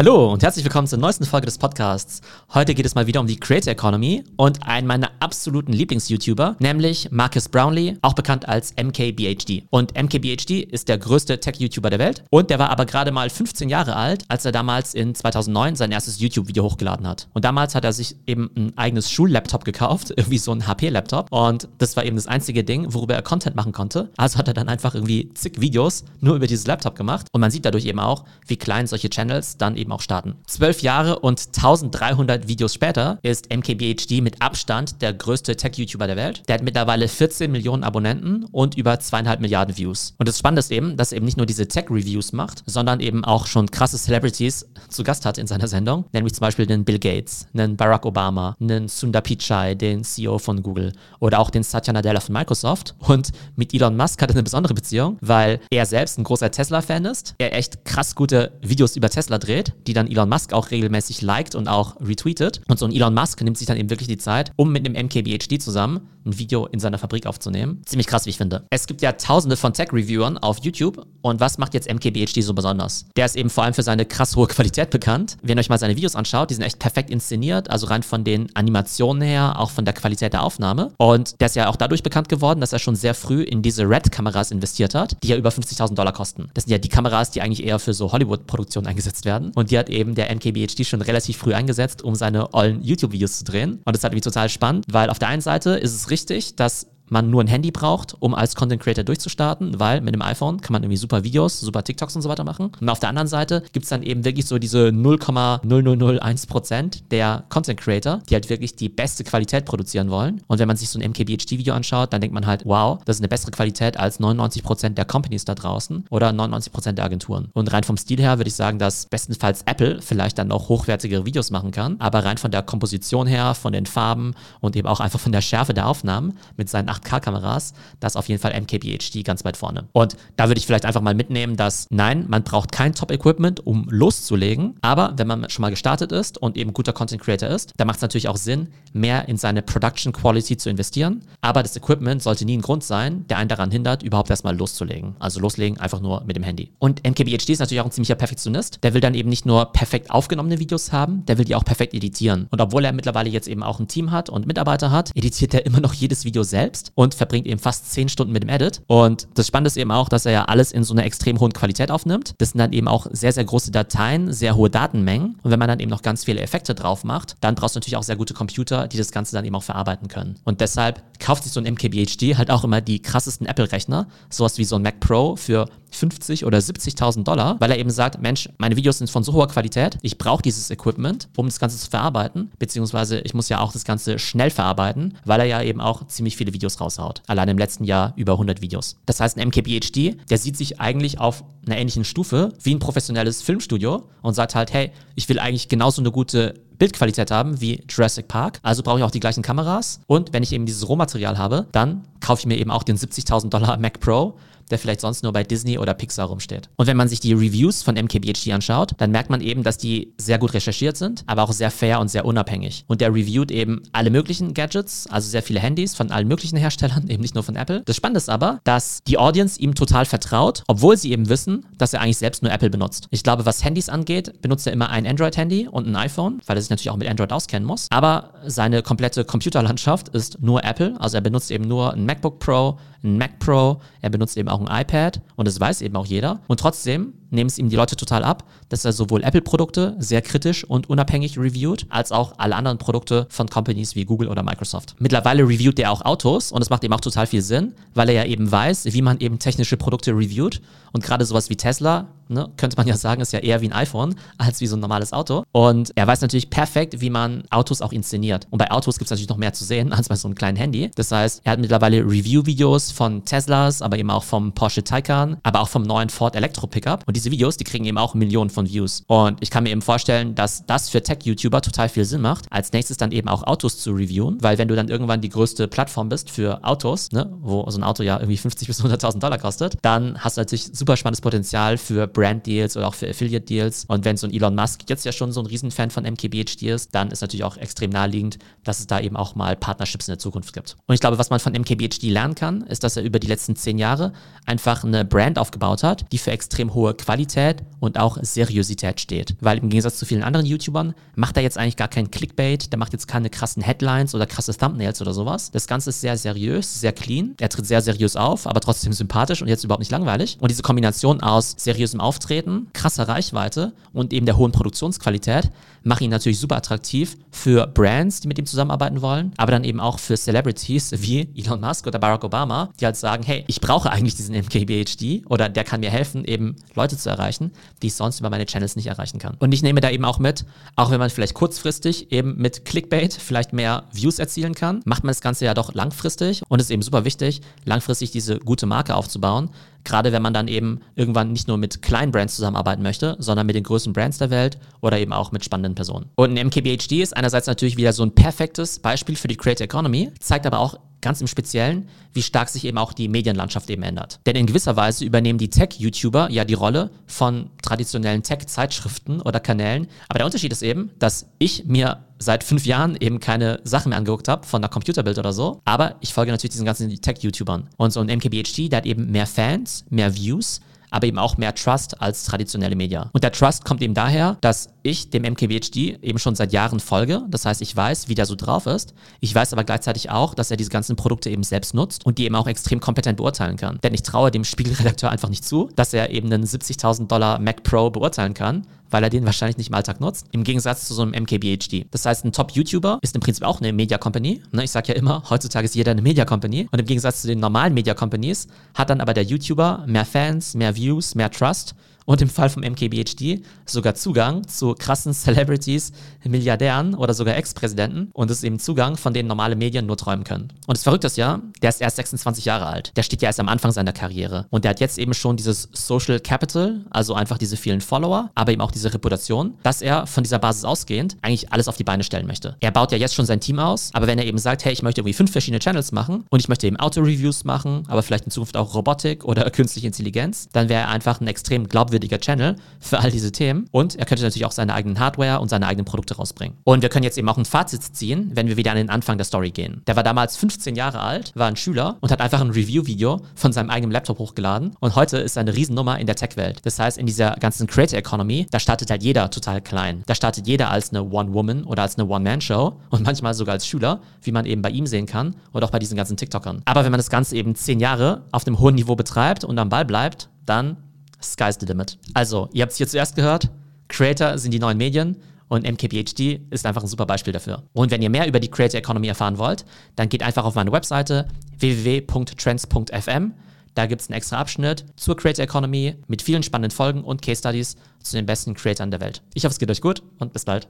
Hallo und herzlich willkommen zur neuesten Folge des Podcasts. Heute geht es mal wieder um die Creator Economy und einen meiner absoluten Lieblings-YouTuber, nämlich Marcus Brownlee, auch bekannt als MKBHD. Und MKBHD ist der größte Tech-YouTuber der Welt und der war aber gerade mal 15 Jahre alt, als er damals in 2009 sein erstes YouTube-Video hochgeladen hat. Und damals hat er sich eben ein eigenes Schullaptop gekauft, irgendwie so ein HP-Laptop und das war eben das einzige Ding, worüber er Content machen konnte. Also hat er dann einfach irgendwie zig Videos nur über dieses Laptop gemacht und man sieht dadurch eben auch, wie klein solche Channels dann eben eben auch starten. Zwölf Jahre und 1300 Videos später ist MKBHD mit Abstand der größte Tech-YouTuber der Welt. Der hat mittlerweile 14 Millionen Abonnenten und über zweieinhalb Milliarden Views. Und das Spannende ist eben, dass er eben nicht nur diese Tech-Reviews macht, sondern eben auch schon krasse Celebrities zu Gast hat in seiner Sendung, nämlich zum Beispiel den Bill Gates, einen Barack Obama, einen Sundar Pichai, den CEO von Google oder auch den Satya Nadella von Microsoft. Und mit Elon Musk hat er eine besondere Beziehung, weil er selbst ein großer Tesla-Fan ist, er echt krass gute Videos über Tesla dreht die dann Elon Musk auch regelmäßig liked und auch retweetet. Und so ein Elon Musk nimmt sich dann eben wirklich die Zeit, um mit einem MKBHD zusammen ein Video in seiner Fabrik aufzunehmen. Ziemlich krass, wie ich finde. Es gibt ja tausende von Tech-Reviewern auf YouTube. Und was macht jetzt MKBHD so besonders? Der ist eben vor allem für seine krass hohe Qualität bekannt. Wenn ihr euch mal seine Videos anschaut, die sind echt perfekt inszeniert, also rein von den Animationen her, auch von der Qualität der Aufnahme. Und der ist ja auch dadurch bekannt geworden, dass er schon sehr früh in diese Red-Kameras investiert hat, die ja über 50.000 Dollar kosten. Das sind ja die Kameras, die eigentlich eher für so Hollywood-Produktionen eingesetzt werden. Und die hat eben der MKBHD schon relativ früh eingesetzt, um seine ollen YouTube-Videos zu drehen. Und das hat mich total spannend, weil auf der einen Seite ist es richtig, dass man nur ein Handy braucht, um als Content Creator durchzustarten, weil mit dem iPhone kann man irgendwie super Videos, super TikToks und so weiter machen. Und auf der anderen Seite gibt es dann eben wirklich so diese 0,0001% der Content Creator, die halt wirklich die beste Qualität produzieren wollen. Und wenn man sich so ein MKBHD-Video anschaut, dann denkt man halt, wow, das ist eine bessere Qualität als 99% der Companies da draußen oder 99% der Agenturen. Und rein vom Stil her würde ich sagen, dass bestenfalls Apple vielleicht dann noch hochwertigere Videos machen kann, aber rein von der Komposition her, von den Farben und eben auch einfach von der Schärfe der Aufnahmen mit seinen 8K-Kameras, da ist auf jeden Fall MKBHD ganz weit vorne. Und da würde ich vielleicht einfach mal mitnehmen, dass nein, man braucht kein Top-Equipment, um loszulegen, aber wenn man schon mal gestartet ist und eben guter Content Creator ist, dann macht es natürlich auch Sinn, mehr in seine Production Quality zu investieren. Aber das Equipment sollte nie ein Grund sein, der einen daran hindert, überhaupt erstmal loszulegen. Also loslegen einfach nur mit dem Handy. Und MKBHD ist natürlich auch ein ziemlicher Perfektionist. Der will dann eben nicht nur perfekt aufgenommene Videos haben, der will die auch perfekt editieren. Und obwohl er mittlerweile jetzt eben auch ein Team hat und Mitarbeiter hat, editiert er immer noch jedes Video selbst und verbringt eben fast 10 Stunden mit dem Edit. Und das Spannende ist eben auch, dass er ja alles in so einer extrem hohen Qualität aufnimmt. Das sind dann eben auch sehr, sehr große Dateien, sehr hohe Datenmengen. Und wenn man dann eben noch ganz viele Effekte drauf macht, dann brauchst du natürlich auch sehr gute Computer, die das Ganze dann eben auch verarbeiten können. Und deshalb kauft sich so ein MKBHD halt auch immer die krassesten Apple-Rechner, sowas wie so ein Mac Pro für 50 oder 70.000 Dollar, weil er eben sagt, Mensch, meine Videos sind von so hoher Qualität, ich brauche dieses Equipment, um das Ganze zu verarbeiten, beziehungsweise ich muss ja auch das Ganze schnell verarbeiten, weil er ja eben auch ziemlich viele Videos raushaut. Allein im letzten Jahr über 100 Videos. Das heißt, ein MKBHD, der sieht sich eigentlich auf einer ähnlichen Stufe wie ein professionelles Filmstudio und sagt halt, hey, ich will eigentlich genauso eine gute Bildqualität haben wie Jurassic Park. Also brauche ich auch die gleichen Kameras. Und wenn ich eben dieses Rohmaterial habe, dann kaufe ich mir eben auch den 70.000 Dollar Mac Pro der vielleicht sonst nur bei Disney oder Pixar rumsteht. Und wenn man sich die Reviews von MKBHD anschaut, dann merkt man eben, dass die sehr gut recherchiert sind, aber auch sehr fair und sehr unabhängig. Und der reviewt eben alle möglichen Gadgets, also sehr viele Handys von allen möglichen Herstellern, eben nicht nur von Apple. Das Spannende ist aber, dass die Audience ihm total vertraut, obwohl sie eben wissen, dass er eigentlich selbst nur Apple benutzt. Ich glaube, was Handys angeht, benutzt er immer ein Android-Handy und ein iPhone, weil sich natürlich auch mit Android auskennen muss. Aber seine komplette Computerlandschaft ist nur Apple. Also er benutzt eben nur ein MacBook Pro, ein Mac Pro, er benutzt eben auch ein iPad und das weiß eben auch jeder. Und trotzdem nehmen es ihm die Leute total ab, dass er sowohl Apple-Produkte sehr kritisch und unabhängig reviewt, als auch alle anderen Produkte von Companies wie Google oder Microsoft. Mittlerweile reviewt er auch Autos und das macht ihm auch total viel Sinn, weil er ja eben weiß, wie man eben technische Produkte reviewt. Und gerade sowas wie Tesla, ne, könnte man ja sagen, ist ja eher wie ein iPhone als wie so ein normales Auto. Und er weiß natürlich perfekt, wie man Autos auch inszeniert. Und bei Autos gibt es natürlich noch mehr zu sehen als bei so einem kleinen Handy. Das heißt, er hat mittlerweile Review-Videos von Teslas, aber eben auch vom Porsche Taycan, aber auch vom neuen Ford Electro Pickup. Und diese Videos, die kriegen eben auch Millionen von Views. Und ich kann mir eben vorstellen, dass das für Tech-YouTuber total viel Sinn macht, als nächstes dann eben auch Autos zu reviewen, weil wenn du dann irgendwann die größte Plattform bist für Autos, ne, wo so ein Auto ja irgendwie 50 bis 100.000 Dollar kostet, dann hast du natürlich super spannendes Potenzial für Brand-Deals oder auch für Affiliate-Deals. Und wenn so ein Elon Musk jetzt ja schon so ein Riesenfan von MKBHD ist, dann ist natürlich auch extrem naheliegend, dass es da eben auch mal Partnerships in der Zukunft gibt. Und ich glaube, was man von MKBHD lernen kann, ist, dass er über die letzten zehn Jahre einfach eine Brand aufgebaut hat, die für extrem hohe Qualität Qualität und auch Seriosität steht. Weil im Gegensatz zu vielen anderen YouTubern macht er jetzt eigentlich gar kein Clickbait, der macht jetzt keine krassen Headlines oder krasse Thumbnails oder sowas. Das Ganze ist sehr seriös, sehr clean. Er tritt sehr seriös auf, aber trotzdem sympathisch und jetzt überhaupt nicht langweilig. Und diese Kombination aus seriösem Auftreten, krasser Reichweite und eben der hohen Produktionsqualität macht ihn natürlich super attraktiv für Brands, die mit ihm zusammenarbeiten wollen, aber dann eben auch für Celebrities wie Elon Musk oder Barack Obama, die halt sagen, hey, ich brauche eigentlich diesen MKBHD oder der kann mir helfen, eben Leute zu erreichen, die ich sonst über meine Channels nicht erreichen kann. Und ich nehme da eben auch mit, auch wenn man vielleicht kurzfristig eben mit Clickbait vielleicht mehr Views erzielen kann, macht man das Ganze ja doch langfristig und es ist eben super wichtig, langfristig diese gute Marke aufzubauen, Gerade wenn man dann eben irgendwann nicht nur mit kleinen Brands zusammenarbeiten möchte, sondern mit den größten Brands der Welt oder eben auch mit spannenden Personen. Und ein MKBHD ist einerseits natürlich wieder so ein perfektes Beispiel für die Creator Economy, zeigt aber auch ganz im Speziellen, wie stark sich eben auch die Medienlandschaft eben ändert. Denn in gewisser Weise übernehmen die Tech-YouTuber ja die Rolle von traditionellen Tech-Zeitschriften oder Kanälen. Aber der Unterschied ist eben, dass ich mir seit fünf Jahren eben keine Sachen mehr angeguckt habe von einer Computerbild oder so. Aber ich folge natürlich diesen ganzen Tech-YouTubern. Und so ein MKBHD, der hat eben mehr Fans, mehr Views aber eben auch mehr Trust als traditionelle Media. Und der Trust kommt eben daher, dass ich dem MKBHD eben schon seit Jahren folge. Das heißt, ich weiß, wie der so drauf ist. Ich weiß aber gleichzeitig auch, dass er diese ganzen Produkte eben selbst nutzt und die eben auch extrem kompetent beurteilen kann. Denn ich traue dem Spiegelredakteur einfach nicht zu, dass er eben einen 70.000 Dollar Mac Pro beurteilen kann, weil er den wahrscheinlich nicht im Alltag nutzt, im Gegensatz zu so einem MKBHD. Das heißt, ein Top-YouTuber ist im Prinzip auch eine Media Company. Ne, ich sage ja immer, heutzutage ist jeder eine Media Company. Und im Gegensatz zu den normalen Media Companies hat dann aber der YouTuber mehr Fans, mehr Views, mehr Trust und im Fall vom MKBHD sogar Zugang zu krassen Celebrities, Milliardären oder sogar Ex-Präsidenten und es ist eben Zugang, von denen normale Medien nur träumen können. Und das Verrückte ist ja, der ist erst 26 Jahre alt. Der steht ja erst am Anfang seiner Karriere und der hat jetzt eben schon dieses Social Capital, also einfach diese vielen Follower, aber eben auch diese Reputation, dass er von dieser Basis ausgehend eigentlich alles auf die Beine stellen möchte. Er baut ja jetzt schon sein Team aus, aber wenn er eben sagt, hey, ich möchte irgendwie fünf verschiedene Channels machen und ich möchte eben Auto-Reviews machen, aber vielleicht in Zukunft auch Robotik oder künstliche Intelligenz, dann wäre er einfach ein extrem glaubwürdiger glaubwürdiger Channel für all diese Themen. Und er könnte natürlich auch seine eigenen Hardware und seine eigenen Produkte rausbringen. Und wir können jetzt eben auch ein Fazit ziehen, wenn wir wieder an den Anfang der Story gehen. Der war damals 15 Jahre alt, war ein Schüler und hat einfach ein Review-Video von seinem eigenen Laptop hochgeladen. Und heute ist er eine Riesennummer in der Tech-Welt. Das heißt, in dieser ganzen Creator Economy, da startet halt jeder total klein. Da startet jeder als eine One-Woman oder als eine One-Man-Show und manchmal sogar als Schüler, wie man eben bei ihm sehen kann oder auch bei diesen ganzen TikTokern. Aber wenn man das Ganze eben zehn Jahre auf dem hohen Niveau betreibt und am Ball bleibt, dann sky's the limit. Also, ihr habt es hier zuerst gehört. Creator sind die neuen Medien und MKBHD ist einfach ein super Beispiel dafür. Und wenn ihr mehr über die Creator Economy erfahren wollt, dann geht einfach auf meine Webseite www.trends.fm. Da gibt es einen extra Abschnitt zur Creator Economy mit vielen spannenden Folgen und Case Studies zu den besten Creatoren der Welt. Ich hoffe, es geht euch gut und bis bald.